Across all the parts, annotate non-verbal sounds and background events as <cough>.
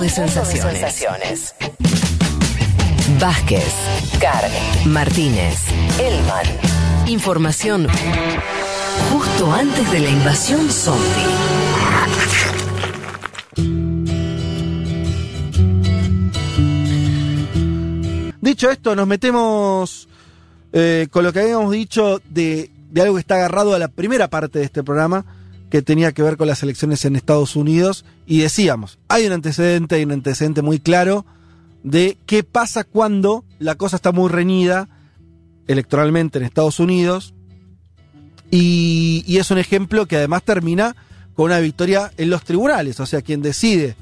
De sensaciones. Vázquez, Carg, Martínez, Elman. Información justo antes de la invasión zombie. Dicho esto, nos metemos eh, con lo que habíamos dicho de, de algo que está agarrado a la primera parte de este programa, que tenía que ver con las elecciones en Estados Unidos. Y decíamos, hay un antecedente, hay un antecedente muy claro de qué pasa cuando la cosa está muy reñida electoralmente en Estados Unidos. Y, es un ejemplo que además termina con una victoria en los tribunales. O sea, quien decide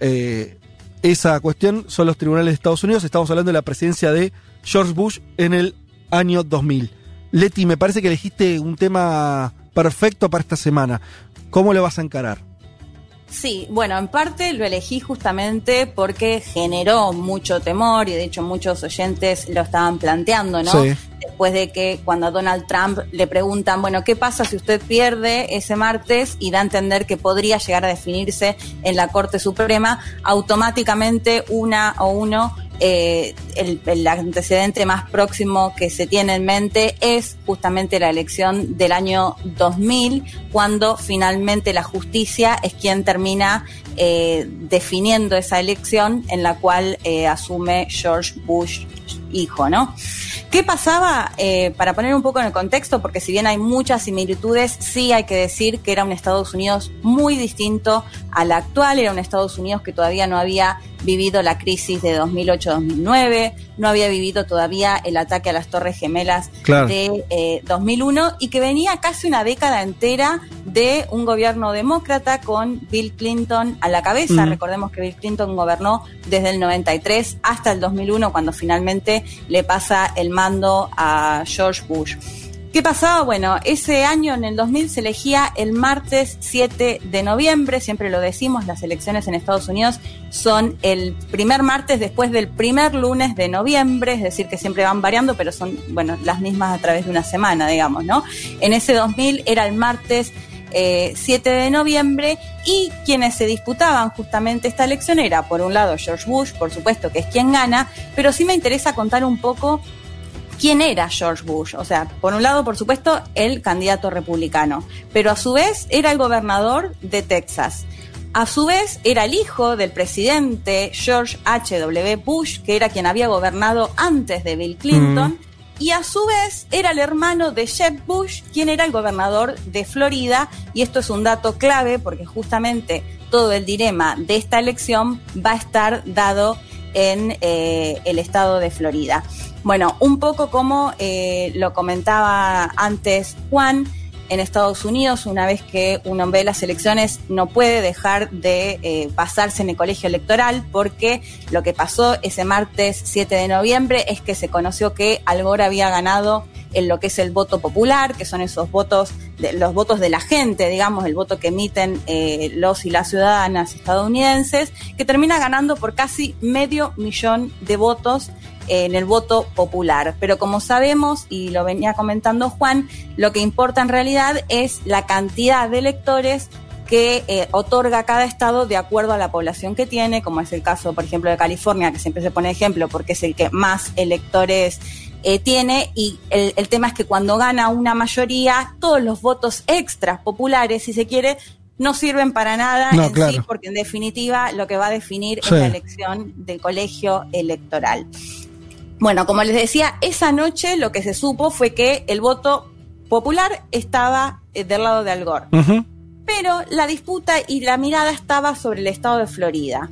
eh, esa cuestión son los tribunales de Estados Unidos. Estamos hablando de la presidencia de George Bush en el año 2000. Leti, me parece que elegiste un tema perfecto para esta semana. ¿Cómo lo vas a encarar? Sí, bueno, en parte lo elegí justamente porque generó mucho temor y de hecho muchos oyentes lo estaban planteando, ¿no? Sí. Después de que cuando a Donald Trump le preguntan, bueno, ¿qué pasa si usted pierde ese martes? Y da a entender que podría llegar a definirse en la Corte Suprema, automáticamente una o uno eh, el, antecedente más próximo que se tiene en mente es justamente la elección del año 2000, cuando finalmente la justicia es quien termina eh, definiendo esa elección en la cual eh, asume George Bush hijo, ¿no? ¿Qué pasaba? Para poner un poco en el contexto, porque si bien hay muchas similitudes, sí hay que decir que era un Estados Unidos muy distinto al actual, era un Estados Unidos que todavía no había vivido la crisis de 2008-2009, no había vivido todavía el ataque a las Torres Gemelas Claro. de eh, 2001 y que venía casi una década entera de un gobierno demócrata con Bill Clinton a la cabeza. Mm. Recordemos que Bill Clinton gobernó desde el 93 hasta el 2001 cuando finalmente le pasa el mando a George Bush. ¿Qué pasaba? Bueno, ese año, en el 2000, se elegía el martes 7 de noviembre, siempre lo decimos, las elecciones en Estados Unidos son el primer martes después del primer lunes de noviembre, es decir, que siempre van variando, pero son, bueno, las mismas a través de una semana, digamos, ¿no? En ese 2000 era el martes eh, 7 de noviembre y quienes se disputaban justamente esta elección era, por un lado, George Bush, por supuesto, que es quien gana, pero sí me interesa contar un poco quién era George Bush. O sea, por un lado, por supuesto, el candidato republicano, pero a su vez era el gobernador de Texas. A su vez, era el hijo del presidente George H.W. Bush, que era quien había gobernado antes de Bill Clinton. Y a su vez era el hermano de Jeb Bush, quien era el gobernador de Florida. Y esto es un dato clave porque justamente todo el dilema de esta elección va a estar dado en eh, el estado de Florida. Bueno, un poco como eh, lo comentaba antes Juan, en Estados Unidos, una vez que uno ve las elecciones, no puede dejar de eh, pasarse en el colegio electoral, porque lo que pasó ese martes 7 de noviembre es que se conoció que Al Gore había ganado en lo que es el voto popular, que son esos votos, de, los votos de la gente, digamos, el voto que emiten eh, los y las ciudadanas estadounidenses, que termina ganando por casi medio millón de votos en el voto popular. Pero como sabemos, y lo venía comentando Juan, lo que importa en realidad es la cantidad de electores que eh, otorga cada estado de acuerdo a la población que tiene, como es el caso, por ejemplo, de California, que siempre se pone ejemplo porque es el que más electores eh, tiene y el, el tema es que cuando gana una mayoría, todos los votos extras populares, si se quiere, no sirven para nada No, en claro. sí, porque en definitiva lo que va a definir Sí. es la elección del colegio electoral. Bueno, como les decía, esa noche lo que se supo fue que el voto popular estaba eh, del lado de Al Gore. Pero la disputa y la mirada estaba sobre el estado de Florida.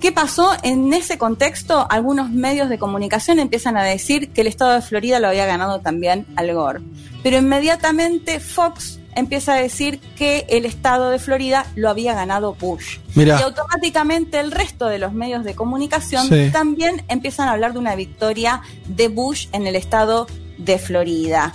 ¿Qué pasó? En ese contexto, algunos medios de comunicación empiezan a decir que el estado de Florida lo había ganado también Al Gore. Pero inmediatamente Fox empieza a decir que el estado de Florida lo había ganado Bush. Mirá. Y automáticamente el resto de los medios de comunicación Sí. también empiezan a hablar de una victoria de Bush en el estado de Florida.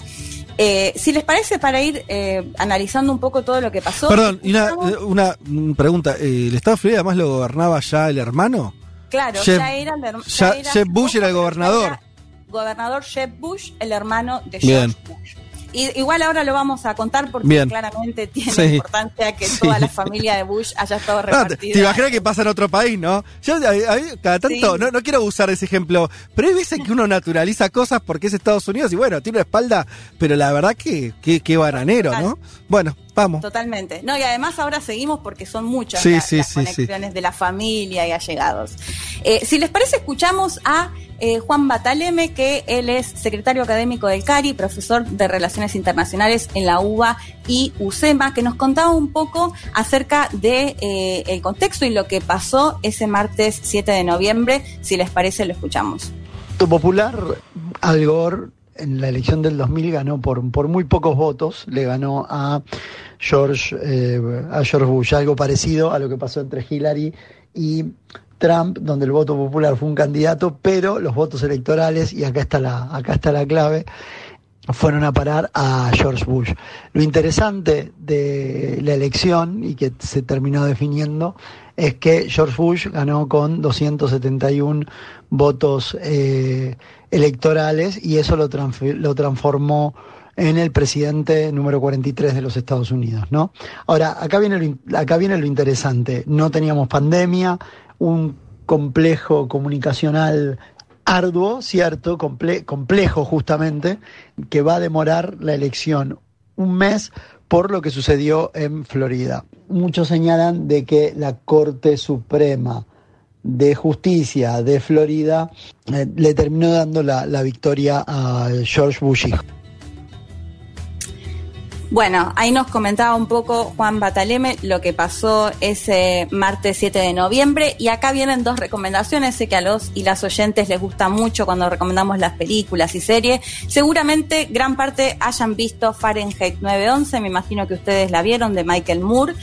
Eh, si les parece, para ir eh, analizando un poco todo lo que pasó. Perdón, y una, escuchamos- una mm, pregunta. eh, ¿El Estado de Florida además lo gobernaba ya el hermano? Claro, Jeb- ya era el herm- ya- Jeb Bush era el gobernador. era Gobernador Jeb Bush, el hermano de Bien. George Bush. Y, igual ahora lo vamos a contar porque Bien. claramente tiene Sí. importancia que Sí. toda la familia de Bush haya estado No, te, repartida. te imaginas que pasa en otro país, ¿no? Yo a- a- cada tanto, Sí. no, no quiero usar ese ejemplo, pero hay veces que uno naturaliza cosas porque es Estados Unidos y bueno, tiene una espalda, pero la verdad que, que, que bananero, ¿no? Bueno, vamos. Totalmente. No, y además ahora seguimos porque son muchas Sí, la- sí, las sí, conexiones de la familia y allegados. Eh, si les parece, escuchamos a eh, Juan Bataleme, que él es secretario académico del CARI, profesor de Relaciones Internacionales en la UBA y UCEMA, que nos contaba un poco acerca de eh, el contexto y lo que pasó ese martes 7 de noviembre. Si les parece, lo escuchamos. voto popular, Al Gore en la elección del 2000 ganó por, por muy pocos votos, le ganó a George, eh, a George Bush, algo parecido a lo que pasó entre Hillary y Trump, donde el voto popular fue un candidato, pero los votos electorales, y acá está la, acá está la clave, fueron a parar a George Bush. Lo interesante de la elección y que se terminó definiendo es que George Bush ganó con 271 votos eh, electorales y eso lo, lo transformó en el presidente número 43 de los Estados Unidos, ¿no? Ahora, acá viene lo, acá viene lo interesante. No teníamos pandemia, un complejo comunicacional arduo, cierto, comple- complejo justamente, que va a demorar la elección un mes por lo que sucedió en Florida. Muchos señalan de que la Corte Suprema de Justicia de Florida eh, le terminó dando la, la victoria a George Bush. Bueno, ahí nos comentaba un poco Juan Bataleme lo que pasó ese martes 7 de noviembre y acá vienen dos recomendaciones, sé que a los y las oyentes les gusta mucho cuando recomendamos las películas y series. Seguramente gran parte hayan visto Fahrenheit 911, me imagino que ustedes la vieron de Michael Moore,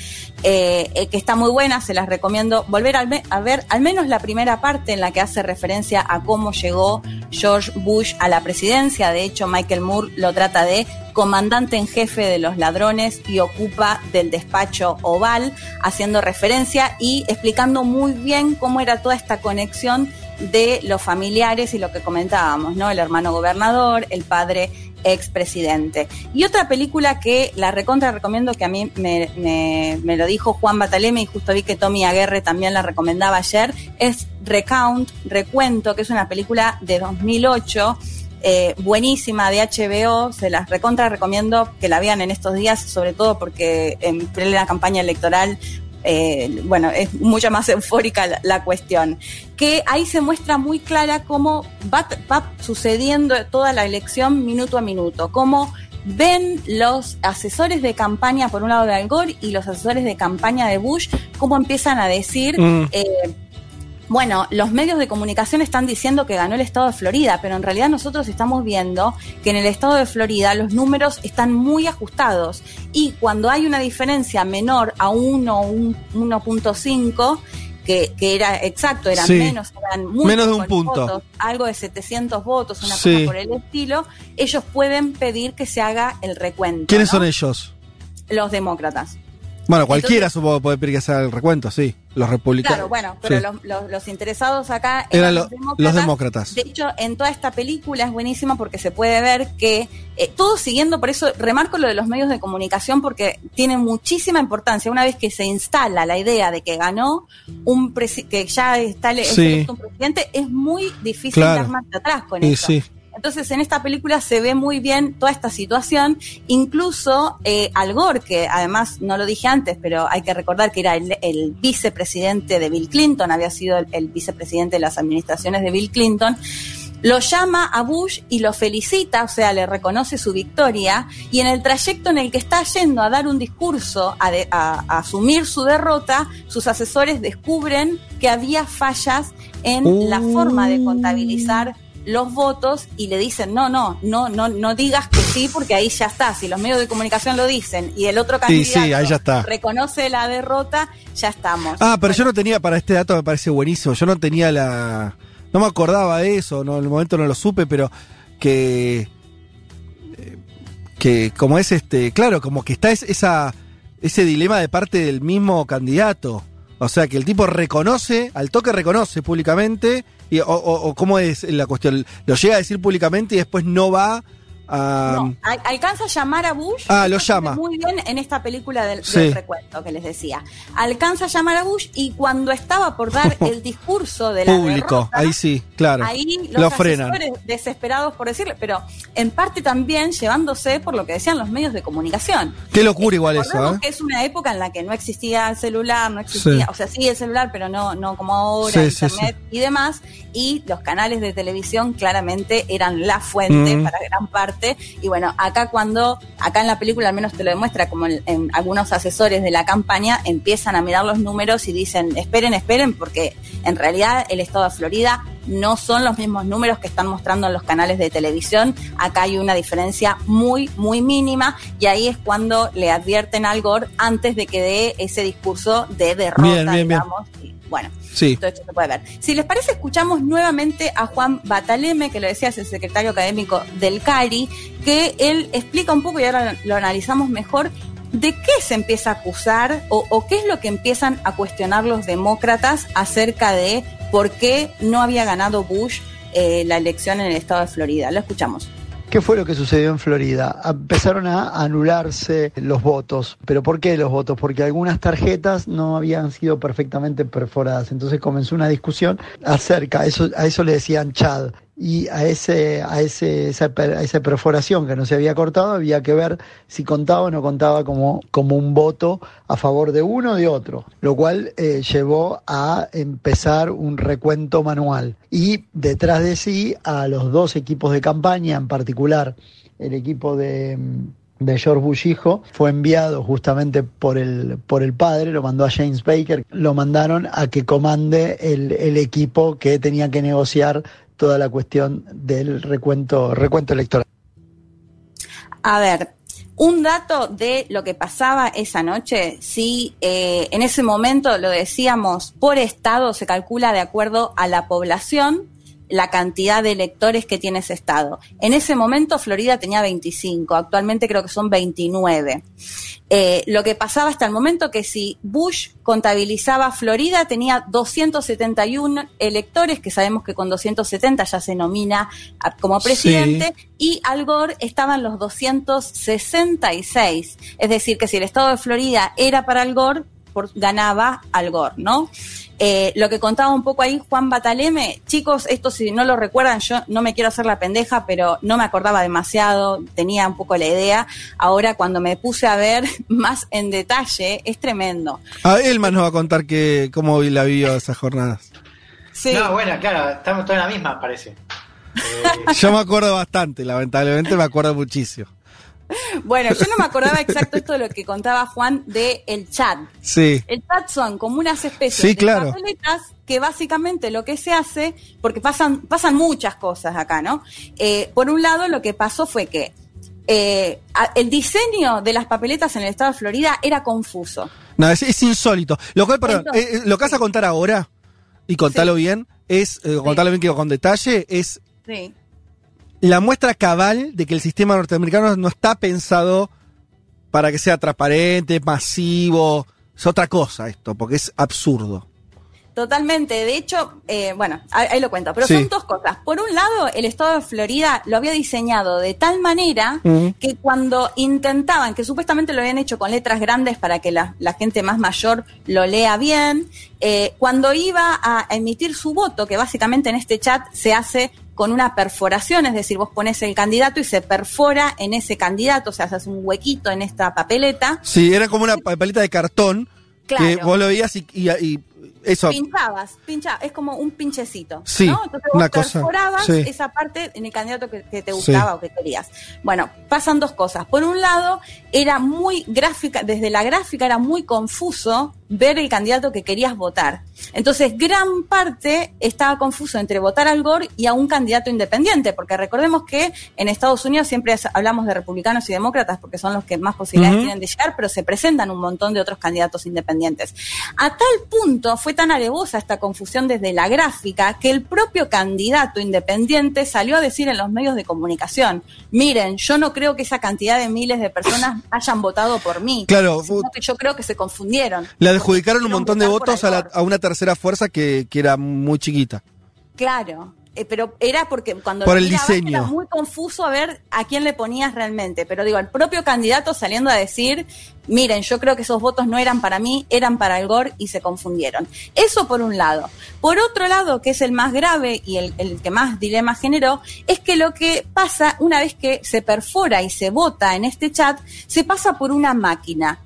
eh, eh, que está muy buena, se las recomiendo volver me- a ver al menos la primera parte en la que hace referencia a cómo llegó George Bush a la presidencia. De hecho, Michael Moore lo trata de comandante en jefe de los ladrones y ocupa del despacho oval, haciendo referencia y explicando muy bien cómo era toda esta conexión de los familiares y lo que comentábamos, ¿no? El hermano gobernador, el padre expresidente. Y otra película que la recontra recomiendo, que a mí me, me- lo dijo Juan Bataleme y justo vi que Tommy Aguerre también la recomendaba ayer, es Recount, Recuento, que es una película de 2008 eh, buenísima de HBO, se las recontra recomiendo que la vean en estos días, sobre todo porque en plena campaña electoral, eh, bueno, es mucho más <laughs> eufórica la, la cuestión. Que ahí se muestra muy clara cómo va, va sucediendo toda la elección minuto a minuto, cómo ven los asesores de campaña, por un lado de Al Gore, y los asesores de campaña de Bush, cómo empiezan a decir... Mm. eh, bueno, los medios de comunicación están diciendo que ganó el estado de Florida, pero en realidad nosotros estamos viendo que en el estado de Florida los números están muy ajustados y cuando hay una diferencia menor a 1 o un 1.5, que, que era exacto, eran Sí. menos, eran muy Menos de un punto. votos, algo de 700 votos, una Sí. cosa por el estilo, ellos pueden pedir que se haga el recuento. ¿Quiénes ¿no? son ellos? Los demócratas. Bueno, cualquiera supongo que puede pedir que sea el recuento, sí. Los republicanos. Claro, bueno, pero Sí. los, los- los interesados acá Eran eran lo- los, demócratas. los demócratas. De hecho, en toda esta película es buenísima porque se puede ver que eh, todo siguiendo, por eso remarco lo de los medios de comunicación porque tiene muchísima importancia. Una vez que se instala la idea de que ganó un que ya está Sí. un presidente, es muy difícil Claro. dar marcha atrás con Y eso. sí. Entonces, en esta película se ve muy bien toda esta situación, incluso eh, Al Gore, que además no lo dije antes, pero hay que recordar que era el, vicepresidente de Bill Clinton, había sido el, vicepresidente de las administraciones de Bill Clinton, lo llama a Bush y lo felicita, o sea, le reconoce su victoria, y en el trayecto en el que está yendo a dar un discurso, a, de- a asumir su derrota, sus asesores descubren que había fallas en la forma de contabilizar los votos y le dicen no, no, no, no, no digas que sí porque ahí ya está. Si los medios de comunicación lo dicen y el otro candidato sí, ahí ya está. reconoce la derrota, ya estamos. Ah, pero yo no tenía, para este dato me parece buenísimo, yo no tenía la... No me acordaba de eso, no, en el momento no lo supe, pero que... eh, Que como es este, claro, como que está es- esa, ese dilema de parte del mismo candidato. O sea, que el tipo reconoce, al toque reconoce públicamente, y, o, cómo es la cuestión, lo llega a decir públicamente y después no va a- No, al- alcanza a llamar a Bush. Ah, lo llama. Muy bien en esta película del, Sí. del recuento que les decía. Alcanza a llamar a Bush y cuando estaba por dar <laughs> el discurso de la público. derrota, Ahí sí, claro. Ahí los Lo frenan. desesperados por decirle, pero en parte también llevándose por lo que decían los medios de comunicación. Qué locura igual eso, ¿eh? que es una época en la que no existía el celular, no existía, Sí. o sea, sí el celular, pero no, no como ahora, sí, internet y demás, y los canales de televisión claramente eran la fuente Mm. para gran parte, y bueno, acá cuando, acá en la película al menos te lo demuestra, como en, algunos asesores de la campaña empiezan a mirar los números y dicen, esperen, esperen, porque en realidad el estado de Florida no son los mismos números que están mostrando en los canales de televisión. Acá hay una diferencia muy, muy mínima y ahí es cuando le advierten al Gore antes de que dé ese discurso de derrota, Bien, bien, bien. digamos. Y, bueno, Sí. todo esto se puede ver. Si les parece, escuchamos nuevamente a Juan Bataleme, que lo decía, es el secretario académico del CARI, que él explica un poco y ahora lo analizamos mejor. ¿De qué se empieza a acusar o, o qué es lo que empiezan a cuestionar los demócratas acerca de por qué no había ganado Bush eh, la elección en el estado de Florida? Lo escuchamos. ¿Qué fue lo que sucedió en Florida? Empezaron a anularse los votos. ¿Pero por qué los votos? Porque algunas tarjetas no habían sido perfectamente perforadas. Entonces comenzó una discusión acerca, eso, a eso le decían Chad. Y a, ese, a, ese, esa, a esa perforación que no se había cortado había que ver si contaba o no contaba como, como un voto a favor de uno o de otro, lo cual eh, llevó a empezar un recuento manual. Y detrás de sí a los dos equipos de campaña, en particular el equipo de, de George Bush hijo, fue enviado justamente por el, por el padre, lo mandó a James Baker, lo mandaron a que comande el, el equipo que tenía que negociar toda la cuestión del recuento, recuento electoral. A ver, un dato de lo que pasaba esa noche, sí, eh, en ese momento lo decíamos, por estado se calcula de acuerdo a la población la cantidad de electores que tiene ese estado. En ese momento Florida tenía 25, actualmente creo que son 29. Eh, lo que pasaba hasta el momento que si Bush contabilizaba Florida tenía 271 electores, que sabemos que con 270 ya se nomina a- como presidente, y Al Gore estaba en los 266. Es decir, que si el estado de Florida era para Al Gore, por- ganaba Al Gore, ¿no? Eh, lo que contaba un poco ahí Juan Bataleme, chicos, esto si no lo recuerdan, yo no me quiero hacer la pendeja, pero no me acordaba demasiado, tenía un poco la idea. Ahora cuando me puse a ver <laughs> más en detalle, es tremendo. Ah, Elman nos va a contar que, cómo la vivió esas jornadas. Sí. No, bueno, claro, estamos todos en la misma, parece. <laughs> Eh, Yo me acuerdo bastante, lamentablemente me acuerdo muchísimo. Bueno, yo no me acordaba exacto esto de lo que contaba Juan de el chat. Sí. El chat son como unas especies Sí, de claro. papeletas que básicamente lo que se hace, porque pasan, pasan muchas cosas acá, ¿no? Eh, por un lado, lo que pasó fue que eh, el diseño de las papeletas en el estado de Florida era confuso. No, es, es insólito. Lo cual, perdón, Entonces, eh, eh, lo que vas a contar ahora, y contalo bien, es, eh, contarlo bien que con detalle, es Sí. La muestra cabal de que el sistema norteamericano no está pensado para que sea transparente, masivo. Es otra cosa esto, porque es absurdo. Totalmente. De hecho, eh, bueno, ahí, lo cuento. Pero Sí. son dos cosas. Por un lado, el estado de Florida lo había diseñado de tal manera que cuando intentaban, que supuestamente lo habían hecho con letras grandes para que la, la gente más mayor lo lea bien, eh, cuando iba a emitir su voto, que básicamente en este chat se hace con una perforación, es decir, vos pones el candidato y se perfora en ese candidato, o sea, se hace un huequito en esta papeleta. Sí, era como una papelita de cartón que Claro. vos lo veías y, y- y eso. Pinchabas, pinchabas, es como un pinchecito. Sí, ¿no? Entonces vos una cosa, perforabas sí. esa parte en el candidato que, que te Sí. gustaba o que querías. Bueno, pasan dos cosas. Por un lado, era muy gráfica, desde la gráfica era muy confuso ver el candidato que querías votar. Entonces, gran parte estaba confuso entre votar al Gore y a un candidato independiente, porque recordemos que en Estados Unidos siempre hablamos de republicanos y demócratas porque son los que más posibilidades tienen de llegar, pero se presentan un montón de otros candidatos independientes. A tal punto fue tan alevosa esta confusión desde la gráfica que el propio candidato independiente salió a decir en los medios de comunicación, miren, yo no creo que esa cantidad de miles de personas hayan votado por mí, Claro, sino que yo creo que se confundieron. Le adjudicaron un montón de votos a, la- a una tercera fuerza que, que era muy chiquita. Claro, eh, pero era porque cuando Por lo el diseño. era muy confuso a ver a quién le ponías realmente. Pero digo, el propio candidato saliendo a decir, miren, yo creo que esos votos no eran para mí, eran para el Gore y se confundieron. Eso por un lado. Por otro lado, que es el más grave y el, el que más dilema generó, es que lo que pasa una vez que se perfora y se vota en este chat, se pasa por una máquina.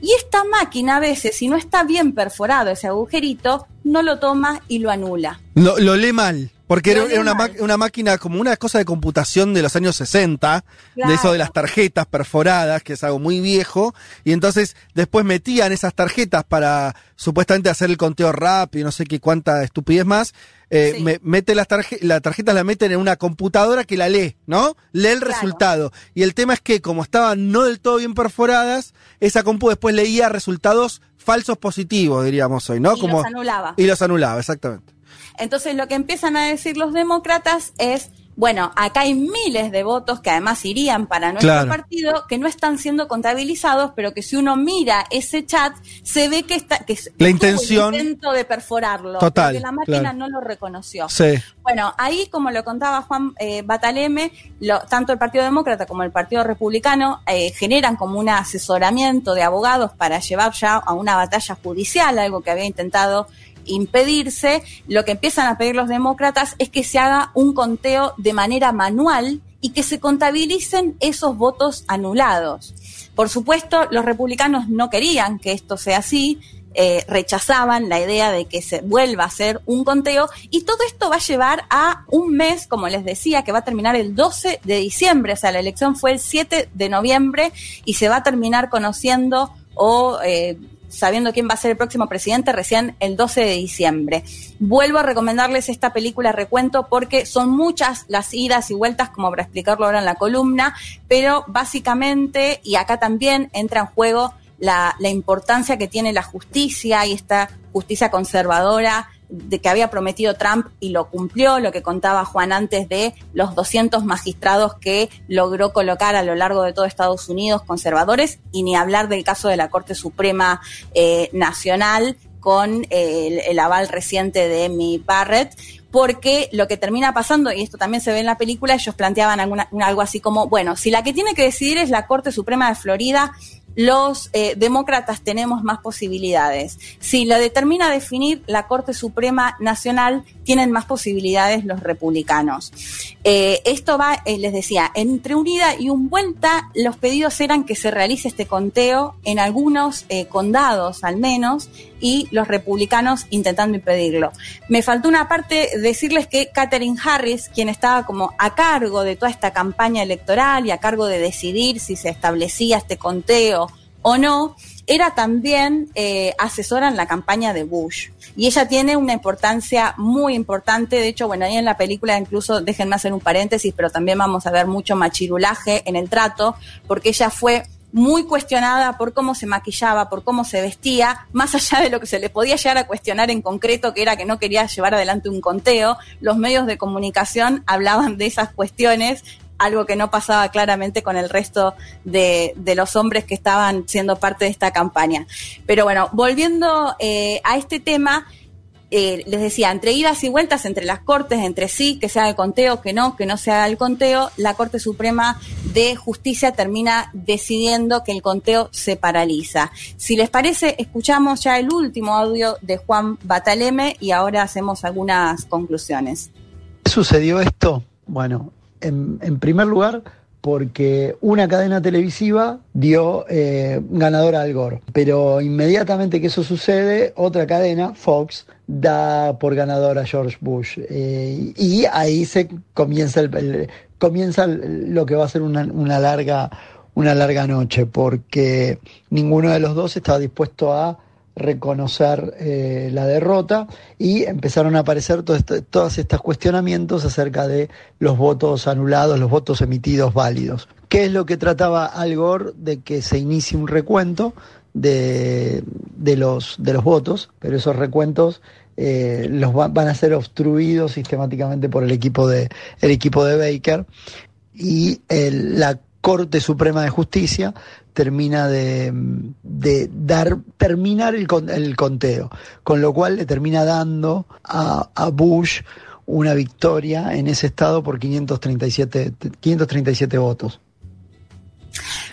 Y esta máquina a veces, si no está bien perforado ese agujerito, no lo toma y lo anula. Lo, lo lee mal. Porque era, una, una máquina como una cosa de computación de los años 60, de eso de las tarjetas perforadas, que es algo muy viejo, y entonces después metían esas tarjetas para supuestamente hacer el conteo rápido, no sé qué cuánta estupidez más. Eh, Sí. me- mete las tarjetas, la tarjetas la meten en una computadora que la lee, ¿no? Lee el Claro. resultado. Y el tema es que como estaban no del todo bien perforadas, esa compu después leía resultados falsos positivos, diríamos hoy, ¿no? Y como los anulaba. y los anulaba, exactamente. Entonces lo que empiezan a decir los demócratas es, bueno, acá hay miles de votos que además irían para nuestro Claro. partido que no están siendo contabilizados, pero que si uno mira ese chat se ve que está que el intención- intento de perforarlo, Total, pero que la máquina claro. no lo reconoció. Sí. Bueno, ahí como lo contaba Juan eh, Bataleme, lo- tanto el Partido Demócrata como el Partido Republicano eh, generan como un asesoramiento de abogados para llevar ya a una batalla judicial, algo que había intentado impedirse. Lo que empiezan a pedir los demócratas es que se haga un conteo de manera manual y que se contabilicen esos votos anulados. Por supuesto, los republicanos no querían que esto sea así, eh, rechazaban la idea de que se vuelva a hacer un conteo y todo esto va a llevar a un mes, como les decía, que va a terminar el 12 de diciembre, o sea, la elección fue el 7 de noviembre y se va a terminar conociendo o eh, sabiendo quién va a ser el próximo presidente recién el 12 de diciembre. Vuelvo a recomendarles esta película Recuento porque son muchas las idas y vueltas, como para explicarlo ahora en la columna, pero básicamente, y acá también entra en juego la, la importancia que tiene la justicia y esta justicia conservadora de que había prometido Trump y lo cumplió, lo que contaba Juan antes de los 200 magistrados que logró colocar a lo largo de todo Estados Unidos conservadores, y ni hablar del caso de la Corte Suprema eh, Nacional con eh, el, aval reciente de Amy Barrett, porque lo que termina pasando, y esto también se ve en la película, ellos planteaban alguna, algo así como, bueno, si la que tiene que decidir es la Corte Suprema de Florida, los eh, demócratas tenemos más posibilidades. Si lo determina definir la Corte Suprema Nacional, tienen más posibilidades los republicanos. Eh, esto va, eh, les decía, entre un ida y un vuelta, los pedidos eran que se realice este conteo en algunos condados al menos, y los republicanos intentando impedirlo. Me faltó una parte decirles que Katherine Harris, quien estaba como a cargo de toda esta campaña electoral y a cargo de decidir si se establecía este conteo o no, era también eh, asesora en la campaña de Bush. Y ella tiene una importancia muy importante. De hecho, bueno, ahí en la película incluso, déjenme hacer un paréntesis, pero también vamos a ver mucho machirulaje en el trato, porque ella fue muy cuestionada por cómo se maquillaba, por cómo se vestía, más allá de lo que se le podía llegar a cuestionar en concreto, que era que no quería llevar adelante un conteo, los medios de comunicación hablaban de esas cuestiones, algo que no pasaba claramente con el resto de, los hombres que estaban siendo parte de esta campaña. Pero bueno, volviendo eh, a este tema, eh, les decía, entre idas y vueltas entre las cortes, entre sí, que se haga el conteo, que no, que no se haga el conteo, la Corte Suprema de Justicia termina decidiendo que el conteo se paraliza. Si les parece, escuchamos ya el último audio de Juan Bataleme y ahora hacemos algunas conclusiones. ¿Qué sucedió esto? Bueno, en, en primer lugar, porque una cadena televisiva dio eh, ganadora al Gore. Pero inmediatamente que eso sucede, otra cadena, Fox, da por ganador a George Bush. Eh, y ahí se comienza, el, comienza lo que va a ser una, una larga, una larga noche, porque ninguno de los dos estaba dispuesto a reconocer eh, la derrota y empezaron a aparecer todo este- todos estos cuestionamientos acerca de los votos anulados, los votos emitidos válidos. ¿Qué es lo que trataba Al Gore de que se inicie un recuento de, de los, de los votos, pero esos recuentos eh, los va- van a ser obstruidos sistemáticamente por el equipo de, el equipo de Baker y la Corte Suprema de Justicia termina de, de dar terminar el, el conteo, con lo cual le termina dando a, a Bush una victoria en ese estado por 537, 537 votos.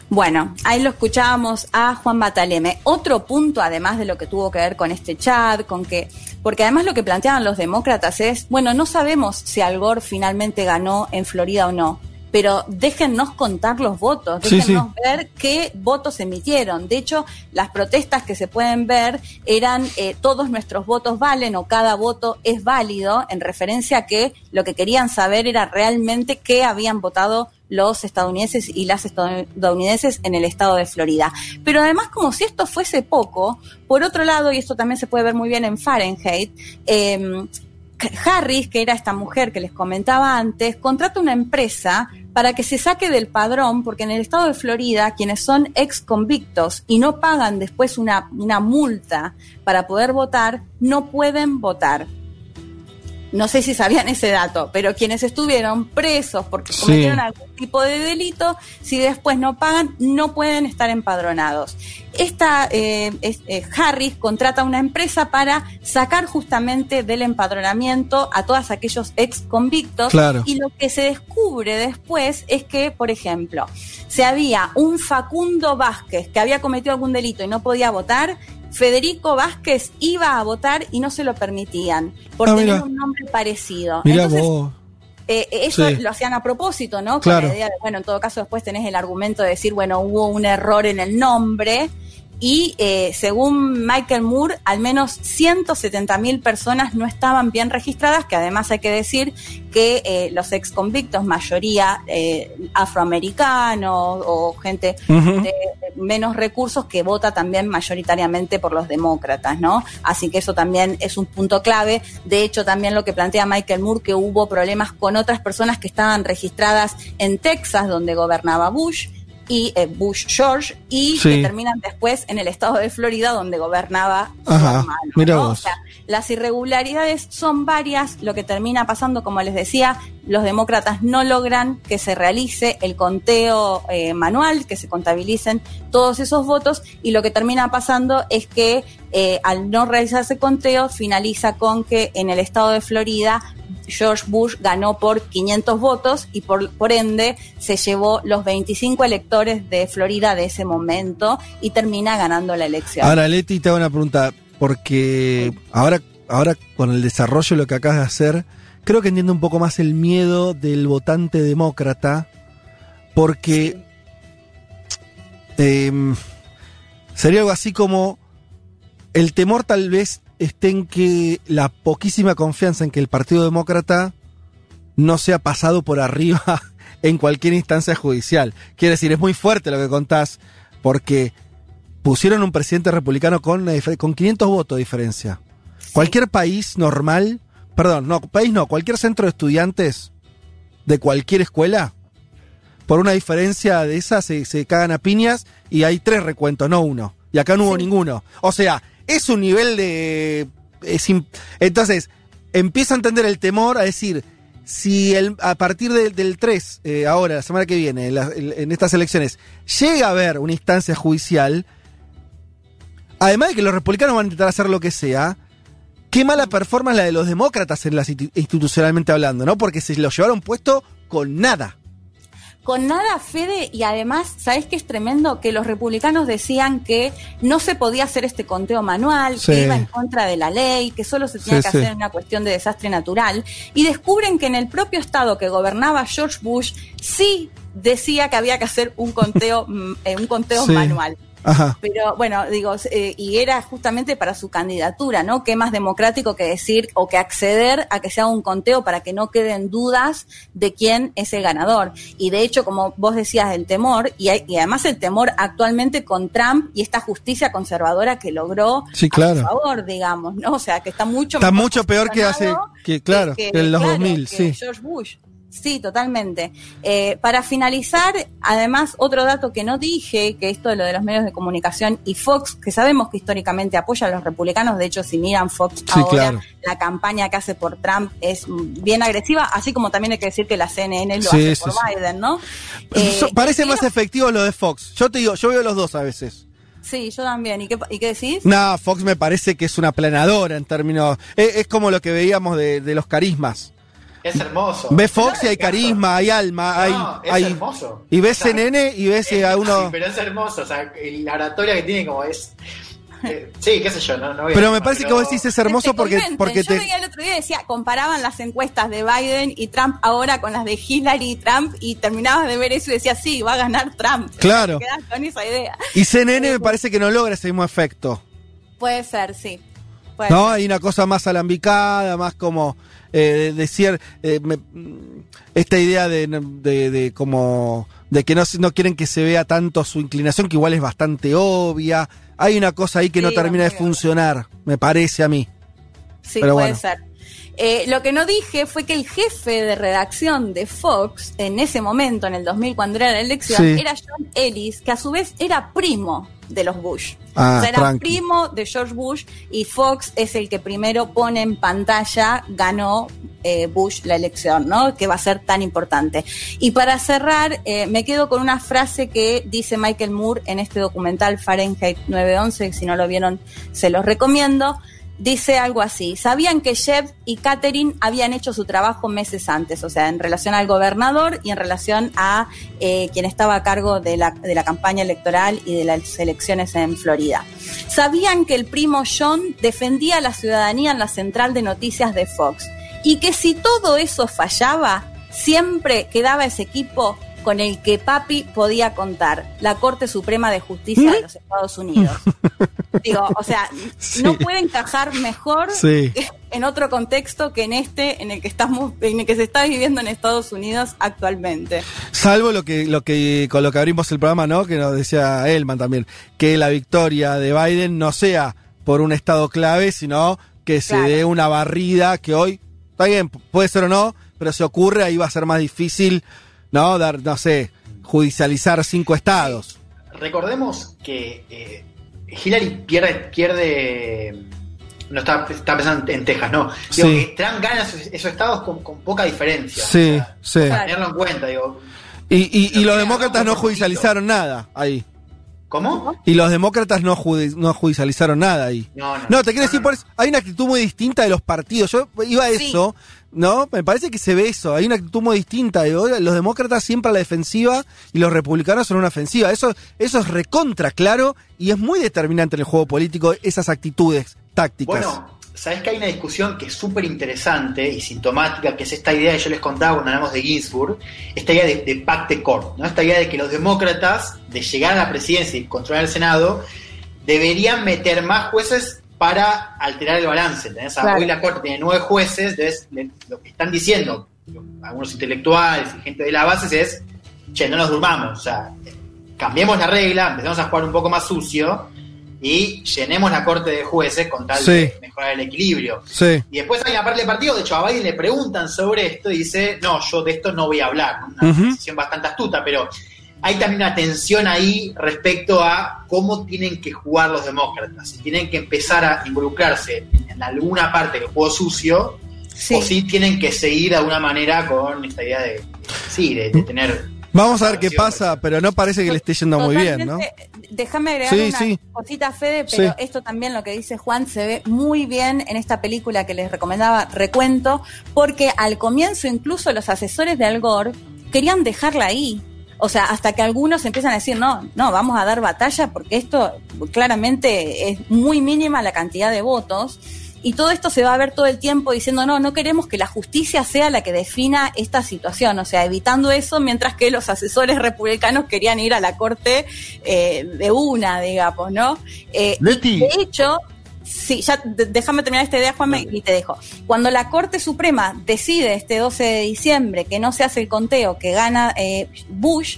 Bueno, ahí lo escuchábamos a Juan Bataleme. Otro punto, además de lo que tuvo que ver con este chat, con que, porque además lo que planteaban los demócratas es, bueno, no sabemos si Al Gore finalmente ganó en Florida o no pero déjennos contar los votos, déjennos ver qué votos emitieron. De hecho, las protestas que se pueden ver eran eh, todos nuestros votos valen o cada voto es válido, en referencia a que lo que querían saber era realmente qué habían votado los estadounidenses y las estadounidenses en el estado de Florida. Pero además, como si esto fuese poco, por otro lado, y esto también se puede ver muy bien en Fahrenheit, eh, Harris, que era esta mujer que les comentaba antes, contrata una empresa para que se saque del padrón, porque en el estado de Florida, quienes son ex convictos y no pagan después una, una multa para poder votar, no pueden votar no sé si sabían ese dato, pero quienes estuvieron presos porque cometieron algún tipo de delito, si después no pagan, no pueden estar empadronados. Esta eh, eh, Harris contrata una empresa para sacar justamente del empadronamiento a todos aquellos ex convictos. Y lo que se descubre después es que, por ejemplo, si había un Facundo Vázquez que había cometido algún delito y no podía votar, Federico Vázquez iba a votar y no se lo permitían por ah, tener un nombre parecido. Entonces, eh, eso lo hacían a propósito, ¿no? Con la idea de, bueno, en todo caso después tenés el argumento de decir, bueno, hubo un error en el nombre y eh, según Michael Moore, al menos 170 mil personas no estaban bien registradas, que además hay que decir que eh, los ex convictos, mayoría eh, afroamericanos o gente de menos recursos, que vota también mayoritariamente por los demócratas, ¿no? Así que eso también es un punto clave. De hecho, también lo que plantea Michael Moore, que hubo problemas con otras personas que estaban registradas en Texas, donde gobernaba Bush, y eh, Bush George y que terminan después en el estado de Florida donde gobernaba su hermano. O sea, las irregularidades son varias, lo que termina pasando, como les decía, los demócratas no logran que se realice el conteo eh, manual, que se contabilicen todos esos votos y lo que termina pasando es que eh, al no realizarse conteo finaliza con que en el estado de Florida George Bush ganó por 500 votos y por, por ende se llevó los 25 electores de Florida de ese momento y termina ganando la elección. Ahora, Leti, te hago una pregunta, porque ahora, ahora con el desarrollo de lo que acabas de hacer, creo que entiendo un poco más el miedo del votante demócrata, porque em, sería algo así como el temor tal vez esté en que la poquísima confianza en que el Partido Demócrata no sea pasado por arriba <laughs> en cualquier instancia judicial. Quiere decir, es muy fuerte lo que contás, porque pusieron un presidente republicano con, con 500 votos de diferencia. Cualquier país normal, perdón, no, país no, cualquier centro de estudiantes de cualquier escuela, por una diferencia de esa se, se cagan a piñas y hay tres recuentos, no uno. Y acá no hubo ninguno. O sea, es un nivel de... entonces, empieza a entender el temor a decir, si el, a partir del 3, eh, ahora, la semana que viene, en, estas elecciones, llega a haber una instancia judicial, además de que los republicanos van a intentar hacer lo que sea, qué mala performance la de los demócratas en las institucionalmente hablando, ¿no? Porque se lo llevaron puesto con nada con nada Fede y además, ¿sabes qué es tremendo? Que los republicanos decían que no se podía hacer este conteo manual, que iba en contra de la ley, que solo se tenía que hacer en una cuestión de desastre natural y descubren que en el propio estado que gobernaba George Bush sí decía que había que hacer un conteo, mm, eh, un conteo manual. Pero bueno, digo, eh, y era justamente para su candidatura, ¿no? Qué más democrático que decir o que acceder a que sea un conteo para que no queden dudas de quién es el ganador. Y de hecho, como vos decías, el temor, y, además el temor actualmente con Trump y esta justicia conservadora que logró sí, claro. a favor, digamos, ¿no? O sea, que está mucho Está mucho peor que hace, que claro, que, en los 2000, sí. George Bush. Sí, totalmente. Eh, para finalizar, además, otro dato que no dije, que esto de lo de los medios de comunicación y Fox, que sabemos que históricamente apoya a los republicanos, de hecho, si miran Fox ahora, la campaña que hace por Trump es bien agresiva, así como también hay que decir que la CNN lo hace por Biden, ¿no? Eh, parece más efectivo lo de Fox. Yo te digo, yo veo los dos a veces. Sí, yo también. ¿Y qué, ¿Y qué decís? No, Fox me parece que es una planadora en términos... Es, como lo que veíamos de, de los carismas Es hermoso. Ves Fox y hay carisma, hay alma, hay. No, es hay- hermoso. Y ves O sea, CNN y ves eh, es- a uno. sí, pero es hermoso. O sea, el- la oratoria que tiene como es. eh, sí, qué sé yo, no, no voy Pero me parece que vos decís es hermoso Te porque, porque Yo te. veía el otro día y decía, comparaban las encuestas de Biden y Trump ahora con las de Hillary y Trump y terminabas de ver eso y decías, sí, va a ganar Trump. Claro. Te quedás con esa idea. Y CNN me parece que no logra ese mismo efecto. Puede ser, sí. ¿No? Hay una cosa más alambicada, más como eh, de decir eh, me- esta idea de, de, de como de que no, no quieren que se vea tanto su inclinación, que igual es bastante obvia. Hay una cosa ahí que no termina de funcionar, me parece a mí. Sí, Pero puede bueno. ser. Eh, lo que no dije fue que el jefe de redacción de Fox, en ese momento, en el 2000, cuando era la elección, Sí. era John Ellis, que a su vez era primo de los Bush. Ah, o sea, era tranqui. primo de George Bush y Fox es el que primero pone en pantalla, ganó eh, Bush la elección, ¿no? Que va a ser tan importante. Y para cerrar, eh, me quedo con una frase que dice Michael Moore en este documental Fahrenheit 911, si no lo vieron, se los recomiendo. Dice algo así, sabían que Jeb y Catherine habían hecho su trabajo meses antes, o sea, en relación al gobernador y en relación a eh, quien estaba a cargo de la, de la campaña electoral y de las elecciones en Florida. Sabían que el primo John defendía a la ciudadanía en la central de noticias de Fox y que si todo eso fallaba, siempre quedaba ese equipo con el que papi podía contar, la Corte Suprema de Justicia de los Estados Unidos. <laughs> Digo, o sea, Sí. no puede encajar mejor Sí. en otro contexto que en este, en el que estamos, en el que se está viviendo en Estados Unidos actualmente. Salvo lo que, lo que, con lo que abrimos el programa, ¿no? Que nos decía Elman también, que la victoria de Biden no sea por un estado clave, sino que se Claro. dé una barrida que hoy, está bien, puede ser o no, pero si ocurre ahí va a ser más difícil, ¿no? Dar, no sé, judicializar cinco estados. Recordemos que eh, Hillary pierde, pierde. No está, está pensando en Texas, no. Digo Sí. que Trump gana esos, esos estados con, con poca diferencia. Sí, O sea, sí. para tenerlo en cuenta, digo. Y, y, y Lo los demócratas no judicializaron nada ahí. ¿Cómo? Y los demócratas no, judi- no judicializaron nada ahí. No, no. No, te quiero decir, no. por eso, hay una actitud muy distinta de los partidos. Yo iba a Sí. ¿No? Me parece que se ve eso. Hay una actitud muy distinta. Los demócratas siempre a la defensiva y los republicanos son una ofensiva. Eso, eso es recontra claro y es muy determinante en el juego político esas actitudes tácticas. Bueno, sabes que hay una discusión que es súper interesante y sintomática, que es esta idea que yo les contaba cuando hablamos de Ginsburg, esta idea de, de pacte court, ¿no? Esta idea de que los demócratas, de llegar a la presidencia y controlar el Senado, deberían meter más jueces para alterar el balance. ¿entendés? O sea, Claro. Hoy la Corte tiene nueve jueces, entonces le- lo que están diciendo algunos intelectuales y gente de la base es, che, no nos durmamos, o sea, cambiemos la regla, empecemos a jugar un poco más sucio y llenemos la Corte de jueces con tal de mejorar el equilibrio. Sí. Y después hay una parte del partido, de hecho a Biden le preguntan sobre esto y dice, no, yo de esto no voy a hablar. Una Ujú. decisión bastante astuta, pero hay también una tensión ahí respecto a cómo tienen que jugar los demócratas. Si tienen que empezar a involucrarse en alguna parte del juego sucio, Sí. o si tienen que seguir de alguna manera con esta idea de, sí, de, de tener... Vamos a ver qué pasa, pero no parece que le esté yendo muy bien, ¿no? Déjame agregar Sí, una sí. cosita, Fede, pero Sí. esto también lo que dice Juan se ve muy bien en esta película que les recomendaba, Recuento, porque al comienzo incluso los asesores de Al Gore querían dejarla ahí. O sea, hasta que algunos empiezan a decir, no, no, vamos a dar batalla porque esto claramente es muy mínima la cantidad de votos. Y todo esto se va a ver todo el tiempo diciendo, no, no queremos que la justicia sea la que defina esta situación, o sea, evitando eso, mientras que los asesores republicanos querían ir a la corte eh, de una, digamos, ¿no? Eh, y de hecho, sí, ya déjame terminar esta idea, Juanme, y te dejo. Cuando la Corte Suprema decide este 12 de diciembre que no se hace el conteo que gana eh, Bush,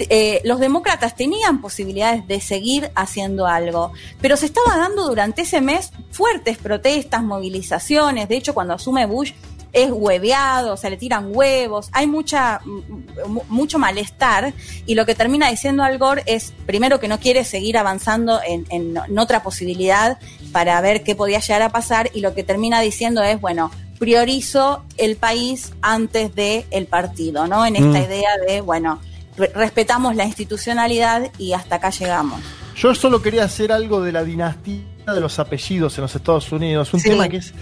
eh, los demócratas tenían posibilidades de seguir haciendo algo, pero se estaba dando durante ese mes fuertes protestas, movilizaciones. De hecho, cuando asume Bush es hueveado, o sea, le tiran huevos, hay mucha, mu- mucho malestar y lo que termina diciendo Al Gore es, primero, que no quiere seguir avanzando en, en- en otra posibilidad para ver qué podía llegar a pasar y lo que termina diciendo es, bueno, priorizo el país antes de el partido, ¿no? En esta Mm. idea de, bueno, re- respetamos la institucionalidad y hasta acá llegamos. Yo solo quería hacer algo de la dinastía de los apellidos en los Estados Unidos, un Sí. tema que es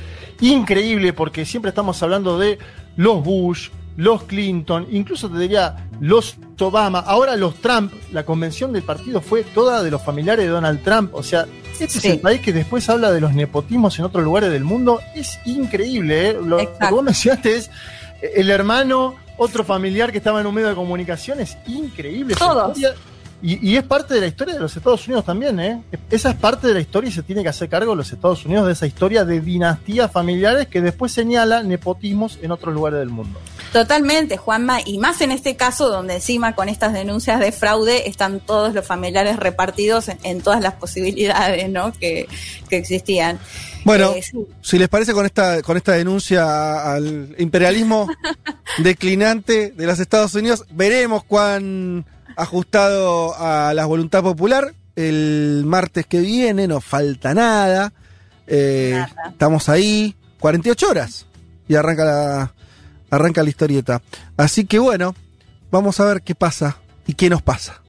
increíble porque siempre estamos hablando de los Bush, los Clinton, incluso te diría los Obama, ahora los Trump, la convención del partido fue toda de los familiares de Donald Trump, o sea, este Sí. es el país que después habla de los nepotismos en otros lugares del mundo, es increíble, ¿eh? Lo, lo que vos mencionaste es eh, el hermano, otro familiar que estaba en un medio de comunicación, es increíble. Todos. Y, y es parte de la historia de los Estados Unidos también, ¿eh? Esa es parte de la historia y se tiene que hacer cargo los Estados Unidos de esa historia de dinastías familiares que después señala nepotismos en otros lugares del mundo. Totalmente, Juanma, y más en este caso donde encima con estas denuncias de fraude están todos los familiares repartidos en, en todas las posibilidades ¿no? que, que existían. Bueno, Eh, sí. si les parece con esta, con esta denuncia al imperialismo <laughs> declinante de los Estados Unidos, veremos cuán ajustado a la voluntad popular. El martes que viene, no falta nada. Eh, Nada. Estamos ahí, 48 horas. Y arranca la, arranca la historieta. Así que bueno, vamos a ver qué pasa y qué nos pasa.